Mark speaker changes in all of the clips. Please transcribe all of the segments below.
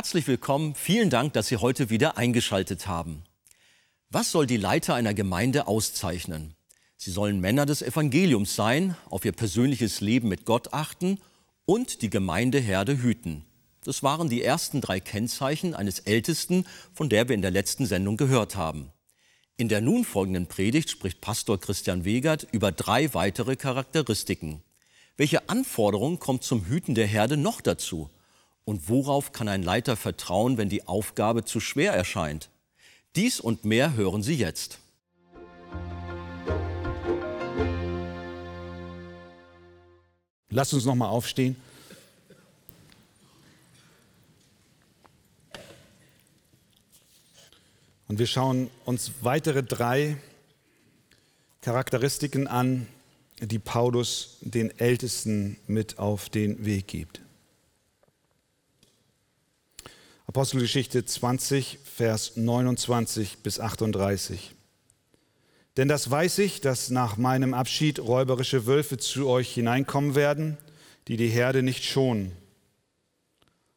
Speaker 1: Herzlich willkommen, vielen Dank, dass Sie heute wieder eingeschaltet haben. Was soll die Leiter einer Gemeinde auszeichnen? Sie sollen Männer des Evangeliums sein, auf ihr persönliches Leben mit Gott achten und die Gemeindeherde hüten. Das waren die ersten drei Kennzeichen eines Ältesten, von der wir in der letzten Sendung gehört haben. In der nun folgenden Predigt spricht Pastor Christian Wegert über drei weitere Charakteristiken. Welche Anforderung kommt zum Hüten der Herde noch dazu? Und worauf kann ein Leiter vertrauen, wenn die Aufgabe zu schwer erscheint? Dies und mehr hören Sie jetzt.
Speaker 2: Lasst uns noch mal aufstehen. Und wir schauen uns weitere drei Charakteristiken an, die Paulus den Ältesten mit auf den Weg gibt. Apostelgeschichte 20, Vers 29 bis 38. Denn das weiß ich, dass nach meinem Abschied räuberische Wölfe zu euch hineinkommen werden, die die Herde nicht schonen.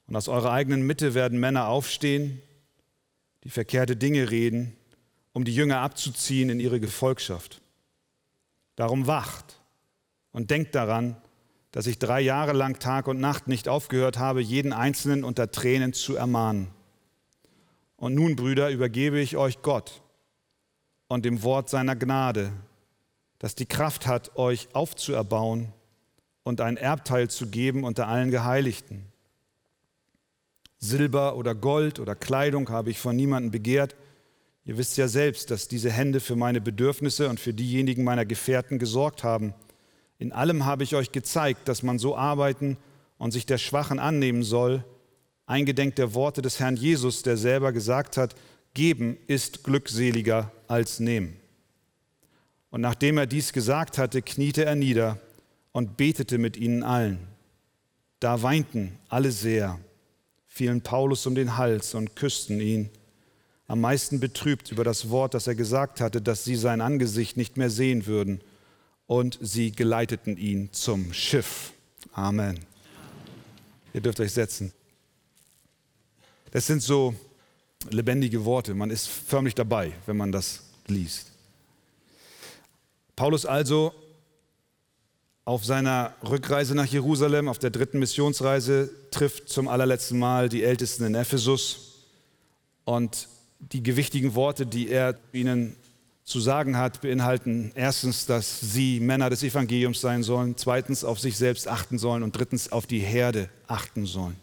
Speaker 2: Und aus eurer eigenen Mitte werden Männer aufstehen, die verkehrte Dinge reden, um die Jünger abzuziehen in ihre Gefolgschaft. Darum wacht und denkt daran, dass ich drei Jahre lang Tag und Nacht nicht aufgehört habe, jeden Einzelnen unter Tränen zu ermahnen. Und nun, Brüder, übergebe ich euch Gott und dem Wort seiner Gnade, das die Kraft hat, euch aufzuerbauen und ein Erbteil zu geben unter allen Geheiligten. Silber oder Gold oder Kleidung habe ich von niemandem begehrt. Ihr wisst ja selbst, dass diese Hände für meine Bedürfnisse und für diejenigen meiner Gefährten gesorgt haben. In allem habe ich euch gezeigt, dass man so arbeiten und sich der Schwachen annehmen soll, eingedenk der Worte des Herrn Jesus, der selber gesagt hat, geben ist glückseliger als nehmen. Und nachdem er dies gesagt hatte, kniete er nieder und betete mit ihnen allen. Da weinten alle sehr fielen Paulus um den Hals und küssten ihn, am meisten betrübt über das Wort, das er gesagt hatte, dass sie sein Angesicht nicht mehr sehen würden. Und sie geleiteten ihn zum Schiff. Amen. Ihr dürft euch setzen. Das sind so lebendige Worte. Man ist förmlich dabei, wenn man das liest. Paulus also auf seiner Rückreise nach Jerusalem, auf der dritten Missionsreise, trifft zum allerletzten Mal die Ältesten in Ephesus. Und die gewichtigen Worte, die er ihnen zu sagen hat, beinhalten erstens, dass sie Männer des Evangeliums sein sollen, zweitens auf sich selbst achten sollen und drittens auf die Herde achten sollen.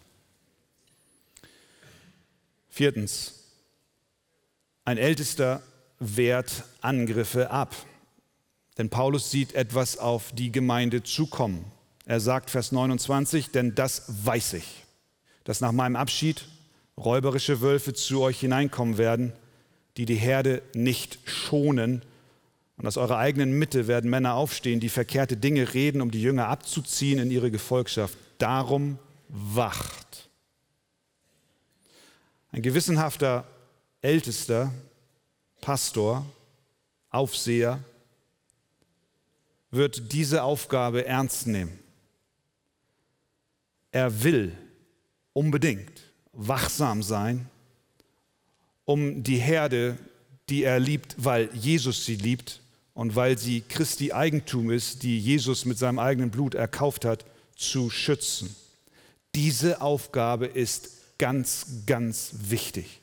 Speaker 2: Viertens, ein Ältester wehrt Angriffe ab. Denn Paulus sieht etwas auf die Gemeinde zukommen. Er sagt Vers 29, denn das weiß ich, dass nach meinem Abschied räuberische Wölfe zu euch hineinkommen werden, die die Herde nicht schonen. Und aus eurer eigenen Mitte werden Männer aufstehen, die verkehrte Dinge reden, um die Jünger abzuziehen in ihre Gefolgschaft. Darum wacht. Ein gewissenhafter Ältester, Pastor, Aufseher, wird diese Aufgabe ernst nehmen. Er will unbedingt wachsam sein, um die Herde, die er liebt, weil Jesus sie liebt und weil sie Christi Eigentum ist, die Jesus mit seinem eigenen Blut erkauft hat, zu schützen. Diese Aufgabe ist ganz, ganz wichtig.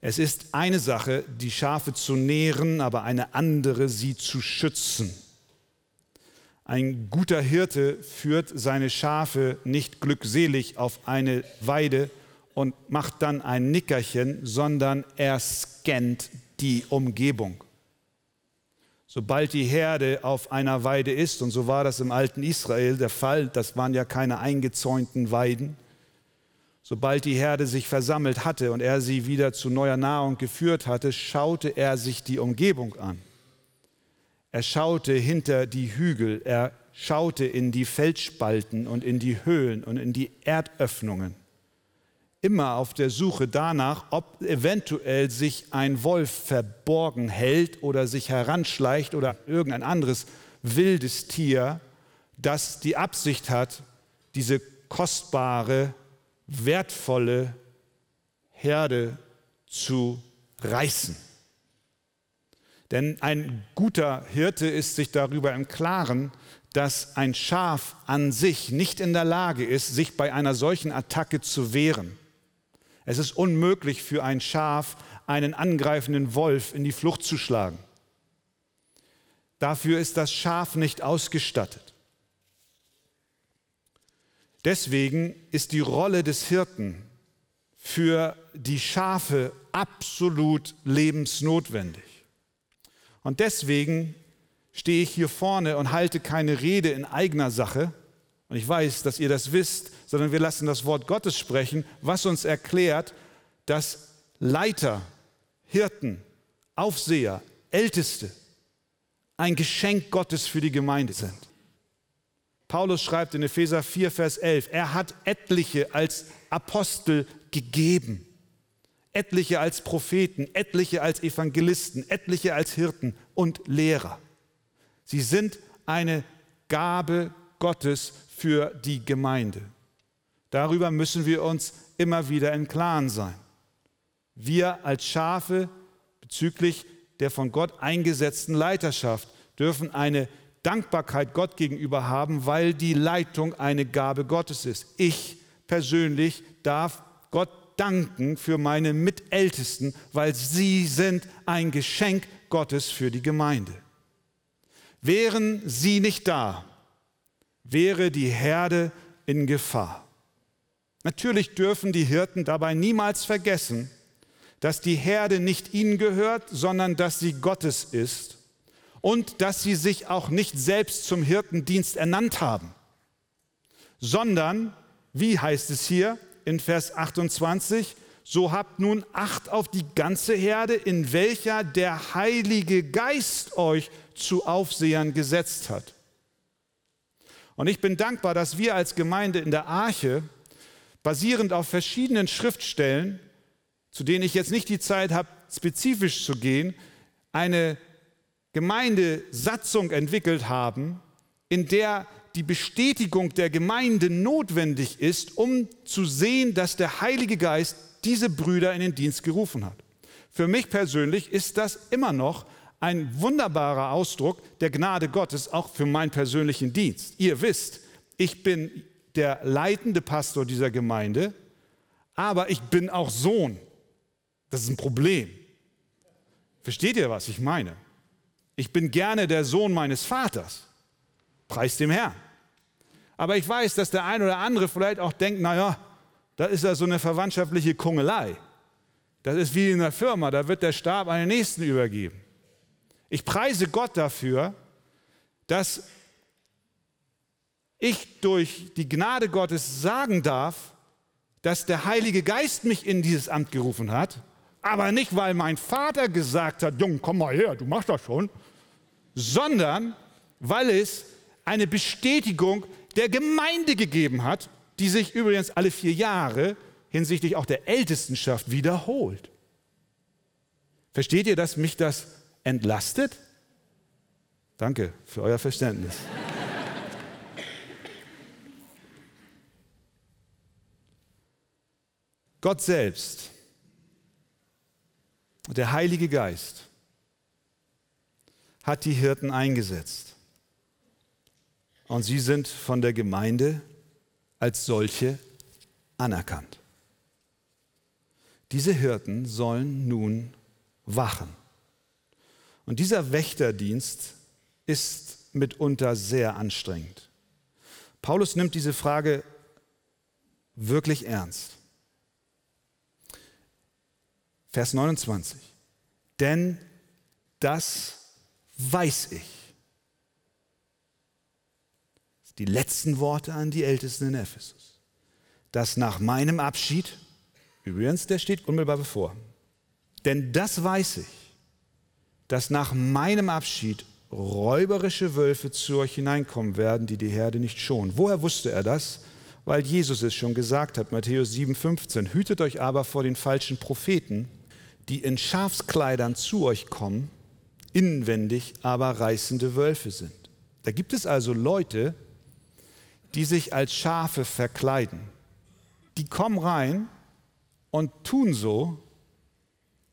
Speaker 2: Es ist eine Sache, die Schafe zu nähren, aber eine andere, sie zu schützen. Ein guter Hirte führt seine Schafe nicht glückselig auf eine Weide und macht dann ein Nickerchen, sondern er scannt die Umgebung. Sobald die Herde auf einer Weide ist, und so war das im alten Israel der Fall, das waren ja keine eingezäunten Weiden, Sobald die Herde sich versammelt hatte und er sie wieder zu neuer Nahrung geführt hatte, schaute er sich die Umgebung an. Er schaute hinter die Hügel, er schaute in die Felsspalten und in die Höhlen und in die Erdöffnungen. Immer auf der Suche danach, ob eventuell sich ein Wolf verborgen hält oder sich heranschleicht oder irgendein anderes wildes Tier, das die Absicht hat, diese kostbare wertvolle Herde zu reißen. Denn ein guter Hirte ist sich darüber im Klaren, dass ein Schaf an sich nicht in der Lage ist, sich bei einer solchen Attacke zu wehren. Es ist unmöglich für ein Schaf, einen angreifenden Wolf in die Flucht zu schlagen. Dafür ist das Schaf nicht ausgestattet. Deswegen ist die Rolle des Hirten für die Schafe absolut lebensnotwendig. Und deswegen stehe ich hier vorne und halte keine Rede in eigener Sache. Und ich weiß, dass ihr das wisst, sondern wir lassen das Wort Gottes sprechen, was uns erklärt, dass Leiter, Hirten, Aufseher, Älteste ein Geschenk Gottes für die Gemeinde sind. Paulus schreibt in Epheser 4, Vers 11, er hat etliche als Apostel gegeben etliche als Propheten, etliche als Evangelisten, etliche als Hirten und Lehrer. Sie sind eine Gabe Gottes für die Gemeinde. Darüber müssen wir uns immer wieder im Klaren sein. Wir als Schafe bezüglich der von Gott eingesetzten Leiterschaft dürfen eine Dankbarkeit Gott gegenüber haben, weil die Leitung eine Gabe Gottes ist. Ich persönlich darf Gott danken für meine Mitältesten, weil sie sind ein Geschenk Gottes für die Gemeinde. Wären sie nicht da, wäre die Herde in Gefahr. Natürlich dürfen die Hirten dabei niemals vergessen, dass die Herde nicht ihnen gehört, sondern dass sie Gottes ist und dass sie sich auch nicht selbst zum Hirtendienst ernannt haben, sondern, wie heißt es hier, in Vers 28, so habt nun Acht auf die ganze Herde, in welcher der Heilige Geist euch zu Aufsehern gesetzt hat. Und ich bin dankbar, dass wir als Gemeinde in der Arche, basierend auf verschiedenen Schriftstellen, zu denen ich jetzt nicht die Zeit habe, spezifisch zu gehen, eine Gemeindesatzung entwickelt haben, in der die Bestätigung der Gemeinde notwendig ist, um zu sehen, dass der Heilige Geist diese Brüder in den Dienst gerufen hat. Für mich persönlich ist das immer noch ein wunderbarer Ausdruck der Gnade Gottes, auch für meinen persönlichen Dienst. Ihr wisst, ich bin der leitende Pastor dieser Gemeinde, aber ich bin auch Sohn. Das ist ein Problem. Versteht ihr, was ich meine? Ich bin gerne der Sohn meines Vaters. Preis dem Herrn. Aber ich weiß, dass der ein oder andere vielleicht auch denkt, naja, das ist ja so eine verwandtschaftliche Kungelei. Das ist wie in der Firma, da wird der Stab an den Nächsten übergeben. Ich preise Gott dafür, dass ich durch die Gnade Gottes sagen darf, dass der Heilige Geist mich in dieses Amt gerufen hat, aber nicht, weil mein Vater gesagt hat, Jung, komm mal her, du machst das schon, sondern weil es eine Bestätigung der Gemeinde gegeben hat, die sich übrigens alle vier Jahre hinsichtlich auch der Ältestenschaft wiederholt. Versteht ihr, dass mich das entlastet? Danke für euer Verständnis. Gott selbst, der Heilige Geist, hat die Hirten eingesetzt. Und sie sind von der Gemeinde als solche anerkannt. Diese Hirten sollen nun wachen. Und dieser Wächterdienst ist mitunter sehr anstrengend. Paulus nimmt diese Frage wirklich ernst. Vers 29. Denn das weiß ich die letzten Worte an die Ältesten in Ephesus, dass nach meinem Abschied, übrigens, der steht unmittelbar bevor, denn das weiß ich, dass nach meinem Abschied räuberische Wölfe zu euch hineinkommen werden, die die Herde nicht schonen. Woher wusste er das? Weil Jesus es schon gesagt hat, Matthäus 7,15. Hütet euch aber vor den falschen Propheten, die in Schafskleidern zu euch kommen, inwendig aber reißende Wölfe sind. Da gibt es also Leute, die sich als Schafe verkleiden. die kommen rein und tun so,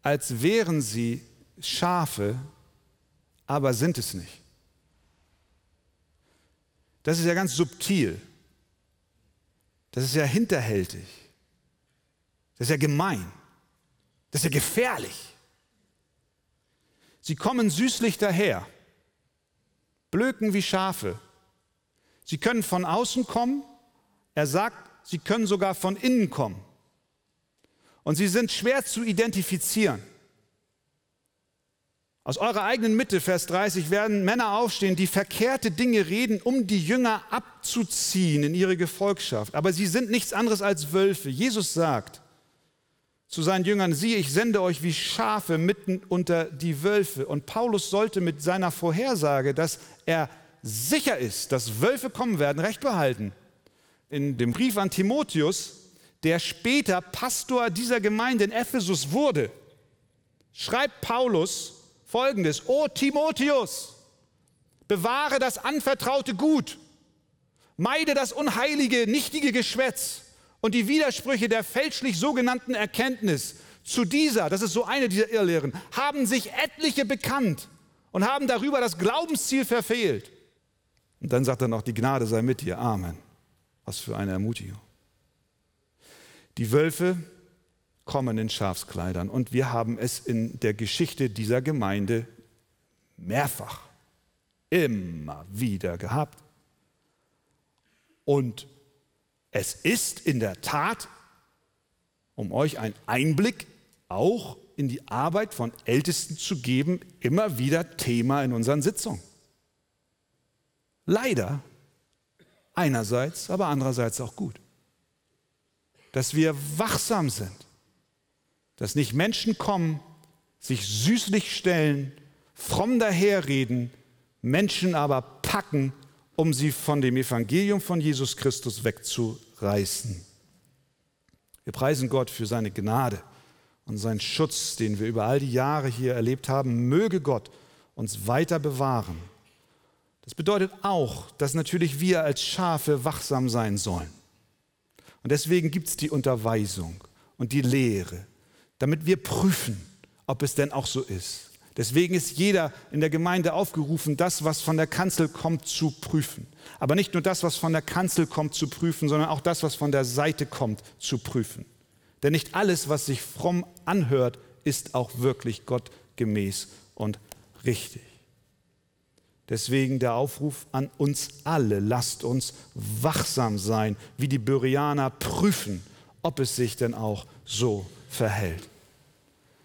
Speaker 2: als wären sie Schafe, aber sind es nicht. Das ist ja ganz subtil. Das ist ja hinterhältig. Das ist ja gemein. Das ist ja gefährlich. Sie kommen süßlich daher, blöken wie Schafe. Sie können von außen kommen. Er sagt, sie können sogar von innen kommen. Und sie sind schwer zu identifizieren. Aus eurer eigenen Mitte, Vers 30, werden Männer aufstehen, die verkehrte Dinge reden, um die Jünger abzuziehen in ihre Gefolgschaft. Aber sie sind nichts anderes als Wölfe. Jesus sagt zu seinen Jüngern, siehe, ich sende euch wie Schafe mitten unter die Wölfe. Und Paulus sollte mit seiner Vorhersage, dass er sicher ist, dass Wölfe kommen werden, recht behalten. In dem Brief an Timotheus, der später Pastor dieser Gemeinde in Ephesus wurde, schreibt Paulus, folgendes, O Timotheus, bewahre das anvertraute Gut, meide das unheilige, nichtige Geschwätz und die Widersprüche der fälschlich sogenannten Erkenntnis. Zu dieser, das ist so eine dieser Irrlehren, haben sich etliche bekannt und haben darüber das Glaubensziel verfehlt. Und dann sagt er noch, die Gnade sei mit dir. Amen. Was für eine Ermutigung. Die Wölfe kommen in Schafskleidern. Und wir haben es in der Geschichte dieser Gemeinde mehrfach, immer wieder gehabt. Und es ist in der Tat, um euch einen Einblick auch in die Arbeit von Ältesten zu geben, immer wieder Thema in unseren Sitzungen. Leider einerseits, aber andererseits auch gut, dass wir wachsam sind dass nicht Menschen kommen, sich süßlich stellen, fromm daherreden, Menschen aber packen, um sie von dem Evangelium von Jesus Christus wegzureißen. Wir preisen Gott für seine Gnade und seinen Schutz, den wir über all die Jahre hier erlebt haben. Möge Gott uns weiter bewahren. Das bedeutet auch, dass natürlich wir als Schafe wachsam sein sollen. Und deswegen gibt es die Unterweisung und die Lehre damit wir prüfen, ob es denn auch so ist. Deswegen ist jeder in der Gemeinde aufgerufen, das, was von der Kanzel kommt, zu prüfen. Aber nicht nur das, was von der Kanzel kommt, zu prüfen, sondern auch das, was von der Seite kommt, zu prüfen. Denn nicht alles, was sich fromm anhört, ist auch wirklich gottgemäß und richtig. Deswegen der Aufruf an uns alle, lasst uns wachsam sein, wie die Byrianer prüfen, ob es sich denn auch so verhält.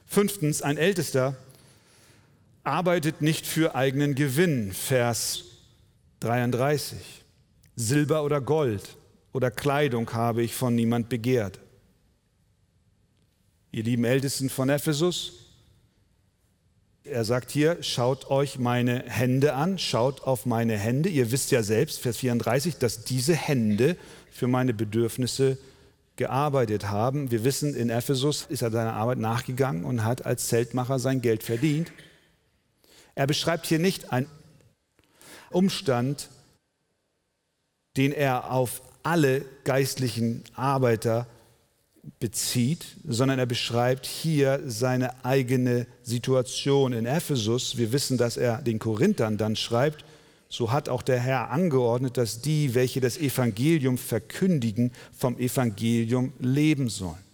Speaker 2: Fünftens, ein Ältester arbeitet nicht für eigenen Gewinn. Vers 33. Silber oder Gold oder Kleidung habe ich von niemand begehrt. Ihr lieben Ältesten von Ephesus, er sagt hier, schaut euch meine Hände an, schaut auf meine Hände. Ihr wisst ja selbst, Vers 34, dass diese Hände für meine Bedürfnisse gearbeitet haben. Wir wissen, in Ephesus ist er seiner Arbeit nachgegangen und hat als Zeltmacher sein Geld verdient. Er beschreibt hier nicht einen Umstand, den er auf alle geistlichen Arbeiter bezieht, sondern er beschreibt hier seine eigene Situation in Ephesus. Wir wissen, dass er den Korinthern dann schreibt, so hat auch der Herr angeordnet, dass die, welche das Evangelium verkündigen, vom Evangelium leben sollen.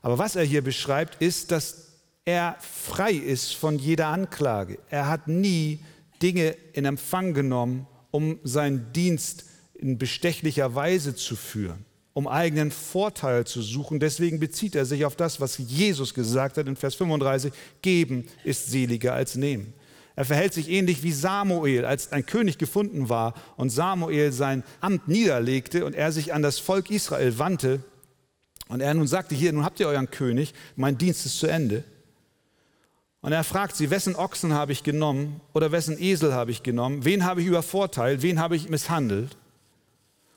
Speaker 2: Aber was er hier beschreibt, ist, dass er frei ist von jeder Anklage. Er hat nie Dinge in Empfang genommen, um seinen Dienst in bestechlicher Weise zu führen, um eigenen Vorteil zu suchen. Deswegen bezieht er sich auf das, was Jesus gesagt hat in Vers 35, geben ist seliger als nehmen. Er verhält sich ähnlich wie Samuel, als ein König gefunden war und Samuel sein Amt niederlegte und er sich an das Volk Israel wandte. Und er nun sagte, hier, nun habt ihr euren König, mein Dienst ist zu Ende. Und er fragt sie, wessen Ochsen habe ich genommen oder wessen Esel habe ich genommen, wen habe ich übervorteilt, wen habe ich misshandelt,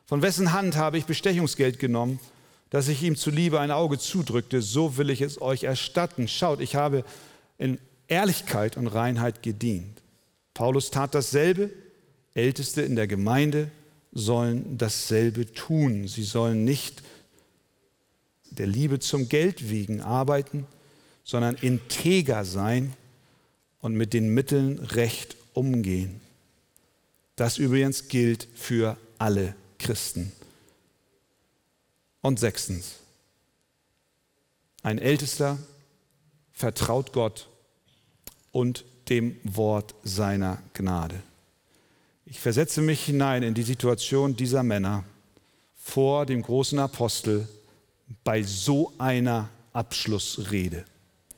Speaker 2: von wessen Hand habe ich Bestechungsgeld genommen, dass ich ihm zuliebe ein Auge zudrückte, so will ich es euch erstatten. Schaut, ich habe in Ehrlichkeit und Reinheit gedient. Paulus tat dasselbe. Älteste in der Gemeinde sollen dasselbe tun. Sie sollen nicht der Liebe zum Geld wegen arbeiten, sondern integer sein und mit den Mitteln recht umgehen. Das übrigens gilt für alle Christen. Und sechstens, ein Ältester vertraut Gott und dem Wort seiner Gnade. Ich versetze mich hinein in die Situation dieser Männer vor dem großen Apostel bei so einer Abschlussrede,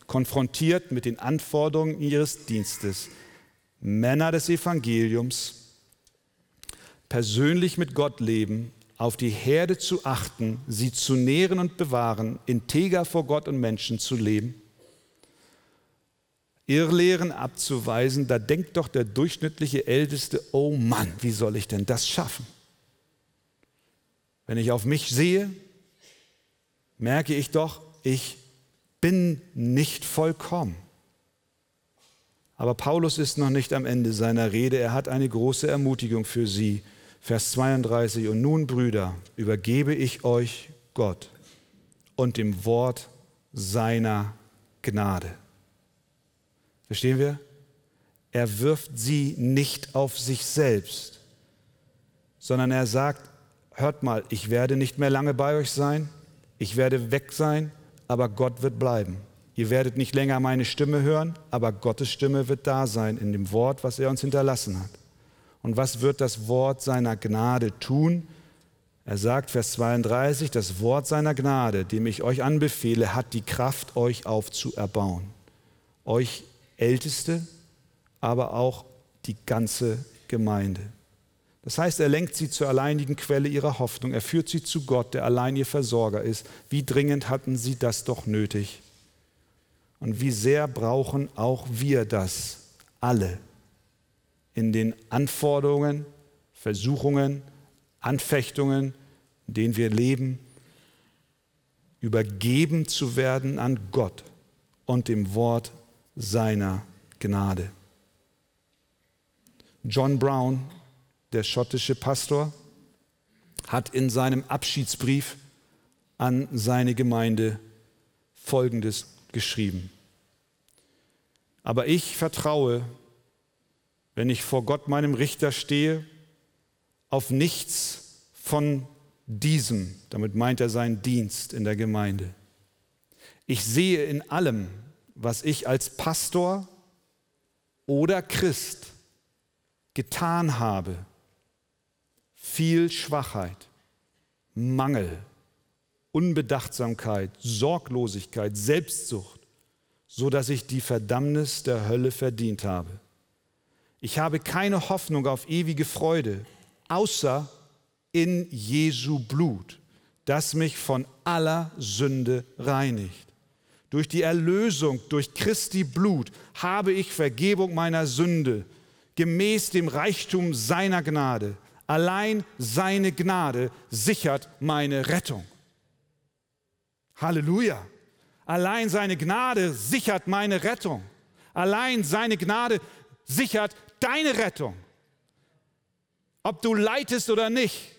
Speaker 2: konfrontiert mit den Anforderungen ihres Dienstes, Männer des Evangeliums, persönlich mit Gott leben, auf die Herde zu achten, sie zu nähren und bewahren, integer vor Gott und Menschen zu leben, Irrlehren abzuweisen, da denkt doch der durchschnittliche Älteste, oh Mann, wie soll ich denn das schaffen? Wenn ich auf mich sehe, merke ich doch, ich bin nicht vollkommen. Aber Paulus ist noch nicht am Ende seiner Rede. Er hat eine große Ermutigung für sie. Vers 32. Und nun, Brüder, übergebe ich euch Gott und dem Wort seiner Gnade. Verstehen wir? Er wirft sie nicht auf sich selbst, sondern er sagt, hört mal, ich werde nicht mehr lange bei euch sein, ich werde weg sein, aber Gott wird bleiben. Ihr werdet nicht länger meine Stimme hören, aber Gottes Stimme wird da sein in dem Wort, was er uns hinterlassen hat. Und was wird das Wort seiner Gnade tun? Er sagt, Vers 32, das Wort seiner Gnade, dem ich euch anbefehle, hat die Kraft, euch aufzuerbauen. Euch Älteste, aber auch die ganze Gemeinde. Das heißt, er lenkt sie zur alleinigen Quelle ihrer Hoffnung. Er führt sie zu Gott, der allein ihr Versorger ist. Wie dringend hatten sie das doch nötig? Und wie sehr brauchen auch wir das alle in den Anforderungen, Versuchungen, Anfechtungen, in denen wir leben, übergeben zu werden an Gott und dem Wort seiner Gnade. John Brown, der schottische Pastor, hat in seinem Abschiedsbrief an seine Gemeinde Folgendes geschrieben. Aber ich vertraue, wenn ich vor Gott meinem Richter stehe, auf nichts von diesem, damit meint er seinen Dienst in der Gemeinde. Ich sehe in allem, was ich als Pastor oder Christ getan habe, viel Schwachheit, Mangel, Unbedachtsamkeit, Sorglosigkeit, Selbstsucht, so dass ich die Verdammnis der Hölle verdient habe. Ich habe keine Hoffnung auf ewige Freude, außer in Jesu Blut, das mich von aller Sünde reinigt. Durch die Erlösung, durch Christi Blut habe ich Vergebung meiner Sünde, gemäß dem Reichtum seiner Gnade. Allein seine Gnade sichert meine Rettung. Halleluja. Allein seine Gnade sichert meine Rettung. Allein seine Gnade sichert deine Rettung. Ob du leitest oder nicht,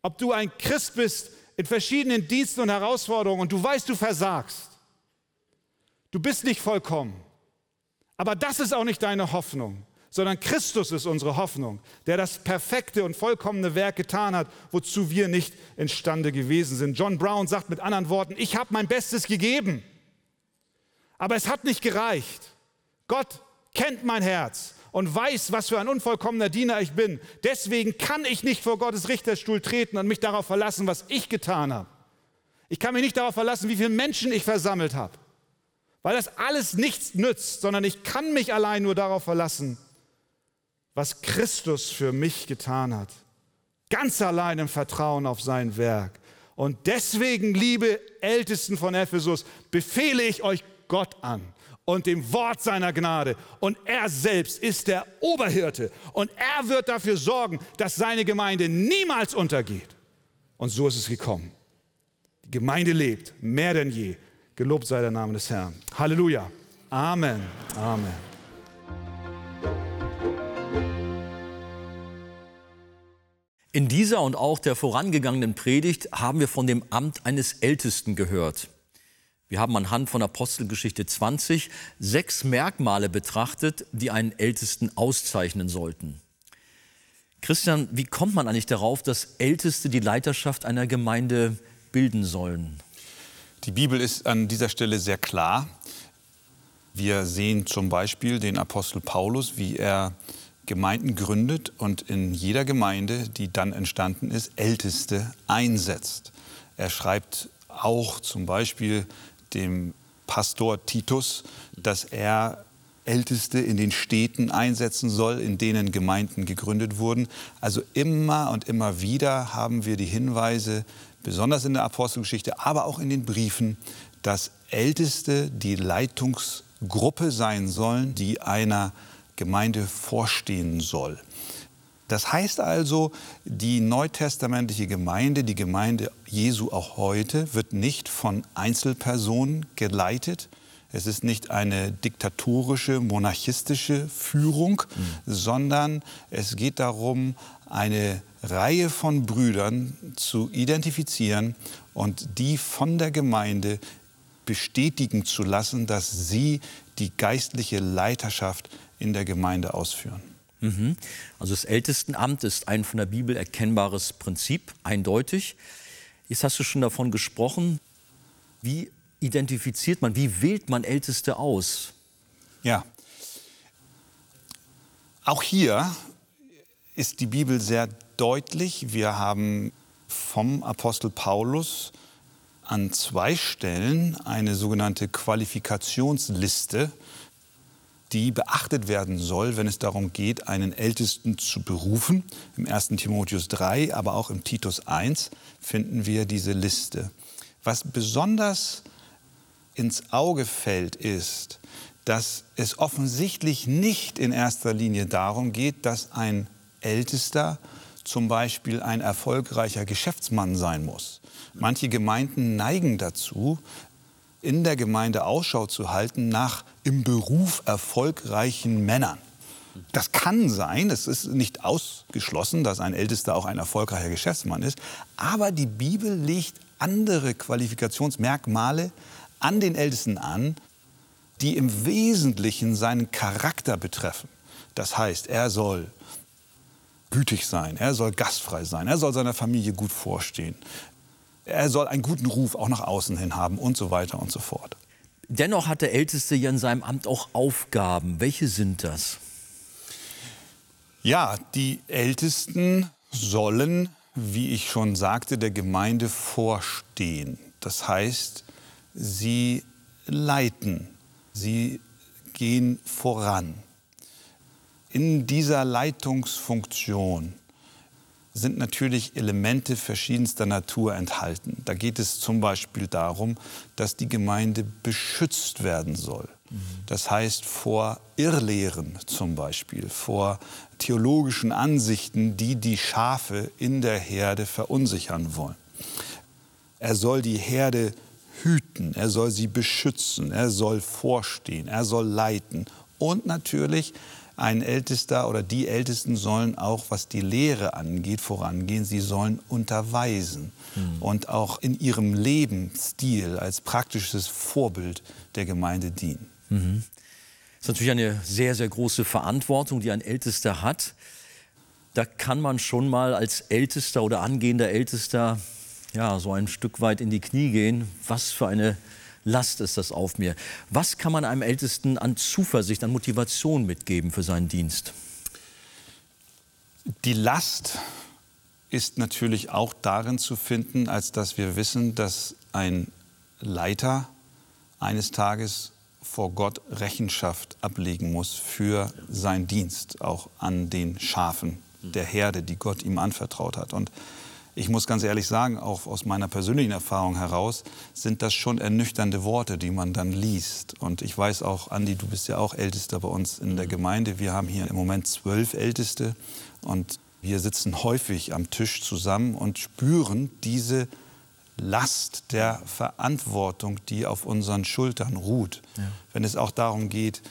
Speaker 2: ob du ein Christ bist in verschiedenen Diensten und Herausforderungen und du weißt, du versagst. Du bist nicht vollkommen. Aber das ist auch nicht deine Hoffnung, sondern Christus ist unsere Hoffnung, der das perfekte und vollkommene Werk getan hat, wozu wir nicht imstande gewesen sind. John Brown sagt mit anderen Worten, ich habe mein Bestes gegeben, aber es hat nicht gereicht. Gott kennt mein Herz und weiß, was für ein unvollkommener Diener ich bin. Deswegen kann ich nicht vor Gottes Richterstuhl treten und mich darauf verlassen, was ich getan habe. Ich kann mich nicht darauf verlassen, wie viele Menschen ich versammelt habe weil das alles nichts nützt, sondern ich kann mich allein nur darauf verlassen, was Christus für mich getan hat. Ganz allein im Vertrauen auf sein Werk. Und deswegen, liebe Ältesten von Ephesus, befehle ich euch Gott an und dem Wort seiner Gnade. Und er selbst ist der Oberhirte. Und er wird dafür sorgen, dass seine Gemeinde niemals untergeht. Und so ist es gekommen. Die Gemeinde lebt mehr denn je Gelobt sei der Name des Herrn. Halleluja. Amen. Amen.
Speaker 1: In dieser und auch der vorangegangenen Predigt haben wir von dem Amt eines Ältesten gehört. Wir haben anhand von Apostelgeschichte 20 sechs Merkmale betrachtet, die einen Ältesten auszeichnen sollten. Christian, wie kommt man eigentlich darauf, dass Älteste die Leiterschaft einer Gemeinde bilden sollen?
Speaker 2: Die Bibel ist an dieser Stelle sehr klar. Wir sehen zum Beispiel den Apostel Paulus, wie er Gemeinden gründet und in jeder Gemeinde, die dann entstanden ist, Älteste einsetzt. Er schreibt auch zum Beispiel dem Pastor Titus, dass er Älteste in den Städten einsetzen soll, in denen Gemeinden gegründet wurden. Also immer und immer wieder haben wir die Hinweise, besonders in der Apostelgeschichte, aber auch in den Briefen, dass Älteste die Leitungsgruppe sein sollen, die einer Gemeinde vorstehen soll. Das heißt also, die neutestamentliche Gemeinde, die Gemeinde Jesu auch heute, wird nicht von Einzelpersonen geleitet, es ist nicht eine diktatorische, monarchistische Führung, mhm. sondern es geht darum, eine Reihe von Brüdern zu identifizieren und die von der Gemeinde bestätigen zu lassen, dass sie die geistliche Leiterschaft in der Gemeinde ausführen.
Speaker 1: Mhm. Also das Ältestenamt ist ein von der Bibel erkennbares Prinzip, eindeutig. Jetzt hast du schon davon gesprochen. Wie identifiziert man, wie wählt man Älteste aus?
Speaker 2: Ja, auch hier ist die Bibel sehr deutlich. Wir haben vom Apostel Paulus an zwei Stellen eine sogenannte Qualifikationsliste, die beachtet werden soll, wenn es darum geht, einen Ältesten zu berufen. Im 1. Timotheus 3, aber auch im Titus 1 finden wir diese Liste. Was besonders ins Auge fällt, ist, dass es offensichtlich nicht in erster Linie darum geht, dass ein Ältester zum Beispiel ein erfolgreicher Geschäftsmann sein muss. Manche Gemeinden neigen dazu, in der Gemeinde Ausschau zu halten nach im Beruf erfolgreichen Männern. Das kann sein, es ist nicht ausgeschlossen, dass ein Ältester auch ein erfolgreicher Geschäftsmann ist, aber die Bibel legt andere Qualifikationsmerkmale an den Ältesten an, die im Wesentlichen seinen Charakter betreffen. Das heißt, er soll gütig sein, er soll gastfrei sein, er soll seiner Familie gut vorstehen, er soll einen guten Ruf auch nach außen hin haben und so weiter und so fort.
Speaker 1: Dennoch hat der Älteste ja in seinem Amt auch Aufgaben. Welche sind das?
Speaker 2: Ja, die Ältesten sollen, wie ich schon sagte, der Gemeinde vorstehen. Das heißt, sie leiten, sie gehen voran. In dieser Leitungsfunktion sind natürlich Elemente verschiedenster Natur enthalten. Da geht es zum Beispiel darum, dass die Gemeinde beschützt werden soll. Das heißt vor Irrlehren zum Beispiel, vor theologischen Ansichten, die die Schafe in der Herde verunsichern wollen. Er soll die Herde hüten, er soll sie beschützen, er soll vorstehen, er soll leiten. Und natürlich ein Ältester oder die Ältesten sollen auch, was die Lehre angeht, vorangehen. Sie sollen unterweisen mhm. und auch in ihrem Lebensstil als praktisches Vorbild der Gemeinde dienen. Mhm.
Speaker 1: Das ist natürlich eine sehr, sehr große Verantwortung, die ein Ältester hat. Da kann man schon mal als Ältester oder angehender Ältester ja, so ein Stück weit in die Knie gehen. Was für eine Last ist das auf mir. Was kann man einem Ältesten an Zuversicht, an Motivation mitgeben für seinen Dienst?
Speaker 2: Die Last ist natürlich auch darin zu finden, als dass wir wissen, dass ein Leiter eines Tages vor Gott Rechenschaft ablegen muss für seinen Dienst, auch an den Schafen der Herde, die Gott ihm anvertraut hat. Und ich muss ganz ehrlich sagen, auch aus meiner persönlichen Erfahrung heraus, sind das schon ernüchternde Worte, die man dann liest. Und ich weiß auch, Andi, du bist ja auch Ältester bei uns in der Gemeinde. Wir haben hier im Moment zwölf Älteste und wir sitzen häufig am Tisch zusammen und spüren diese Last der Verantwortung, die auf unseren Schultern ruht. Ja. Wenn es auch darum geht,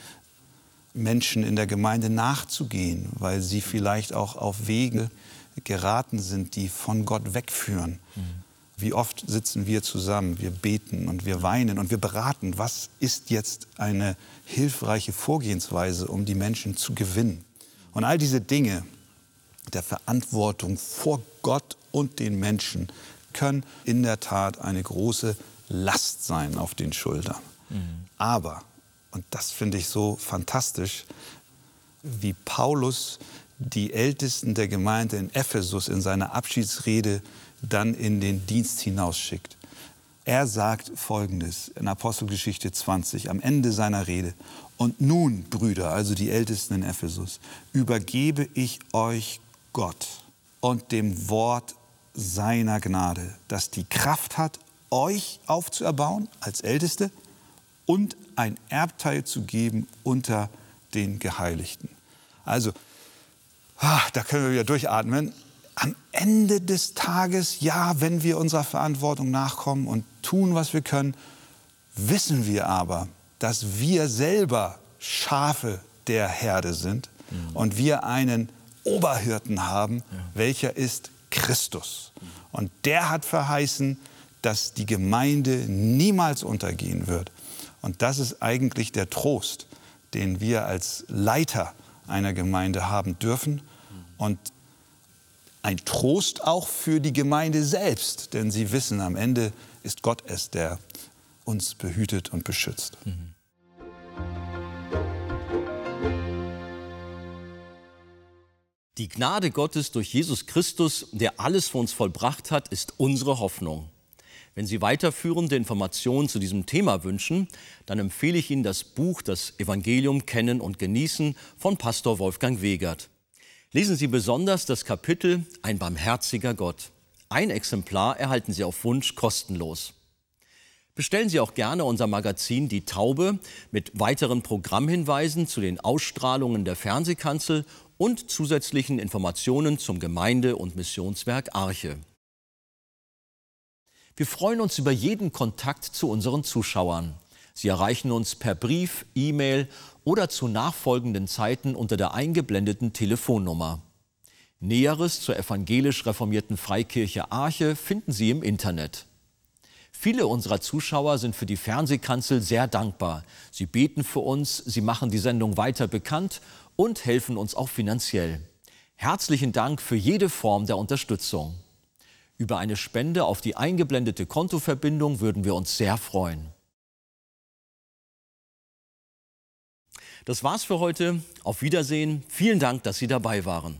Speaker 2: Menschen in der Gemeinde nachzugehen, weil sie vielleicht auch auf Wege geraten sind, die von Gott wegführen. Mhm. Wie oft sitzen wir zusammen, wir beten und wir weinen und wir beraten, was ist jetzt eine hilfreiche Vorgehensweise, um die Menschen zu gewinnen. Und all diese Dinge der Verantwortung vor Gott und den Menschen können in der Tat eine große Last sein auf den Schultern. Mhm. Aber, und das finde ich so fantastisch, wie Paulus die Ältesten der Gemeinde in Ephesus in seiner Abschiedsrede dann in den Dienst hinausschickt. Er sagt Folgendes in Apostelgeschichte 20 am Ende seiner Rede. Und nun, Brüder, also die Ältesten in Ephesus, übergebe ich euch Gott und dem Wort seiner Gnade, das die Kraft hat, euch aufzuerbauen als Älteste und ein Erbteil zu geben unter den Geheiligten. Also, da können wir wieder durchatmen. Am Ende des Tages, ja, wenn wir unserer Verantwortung nachkommen und tun, was wir können, wissen wir aber, dass wir selber Schafe der Herde sind mhm. und wir einen Oberhirten haben, ja. welcher ist Christus. Und der hat verheißen, dass die Gemeinde niemals untergehen wird. Und das ist eigentlich der Trost, den wir als Leiter einer Gemeinde haben dürfen. Und ein Trost auch für die Gemeinde selbst, denn sie wissen, am Ende ist Gott es, der uns behütet und beschützt. Mhm.
Speaker 1: Die Gnade Gottes durch Jesus Christus, der alles für uns vollbracht hat, ist unsere Hoffnung. Wenn Sie weiterführende Informationen zu diesem Thema wünschen, dann empfehle ich Ihnen das Buch Das Evangelium kennen und genießen von Pastor Wolfgang Wegert. Lesen Sie besonders das Kapitel Ein barmherziger Gott. Ein Exemplar erhalten Sie auf Wunsch kostenlos. Bestellen Sie auch gerne unser Magazin Die Taube mit weiteren Programmhinweisen zu den Ausstrahlungen der Fernsehkanzel und zusätzlichen Informationen zum Gemeinde- und Missionswerk Arche. Wir freuen uns über jeden Kontakt zu unseren Zuschauern. Sie erreichen uns per Brief, E-Mail oder zu nachfolgenden Zeiten unter der eingeblendeten Telefonnummer. Näheres zur evangelisch reformierten Freikirche Arche finden Sie im Internet. Viele unserer Zuschauer sind für die Fernsehkanzel sehr dankbar. Sie beten für uns, sie machen die Sendung weiter bekannt und helfen uns auch finanziell. Herzlichen Dank für jede Form der Unterstützung. Über eine Spende auf die eingeblendete Kontoverbindung würden wir uns sehr freuen. Das war's für heute. Auf Wiedersehen. Vielen Dank, dass Sie dabei waren.